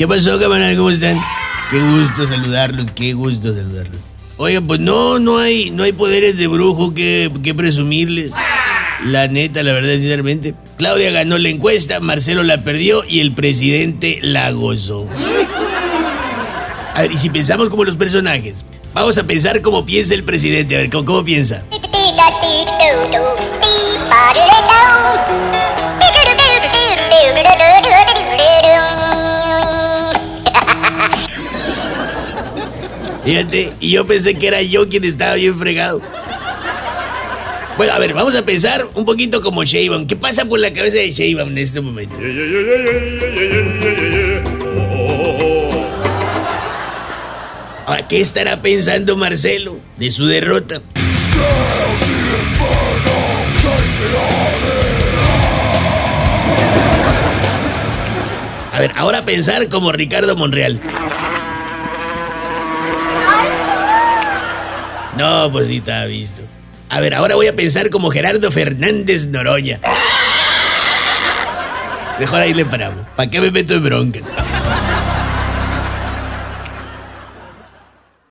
¿Qué pasó, camarada? ¿Cómo están? Qué gusto saludarlos, qué gusto saludarlos. Oigan, pues no, no hay, no hay poderes de brujo que, que presumirles. La neta, la verdad, sinceramente. Claudia ganó la encuesta, Marcelo la perdió y el presidente la gozó. A ver, y si pensamos como los personajes, vamos a pensar como piensa el presidente. A ver, ¿cómo, cómo piensa? Fíjate, y yo pensé que era yo quien estaba bien fregado. Bueno, a ver, vamos a pensar un poquito como Sheinbaum. ¿Qué pasa por la cabeza de Sheinbaum en este momento? Ahora, ¿qué estará pensando Marcelo de su derrota? A ver, ahora pensar como Ricardo Monreal. No, pues sí estaba visto. A ver, ahora voy a pensar como Gerardo Fernández Noroña. Mejor ahí le paramos. ¿Para qué me meto en broncas?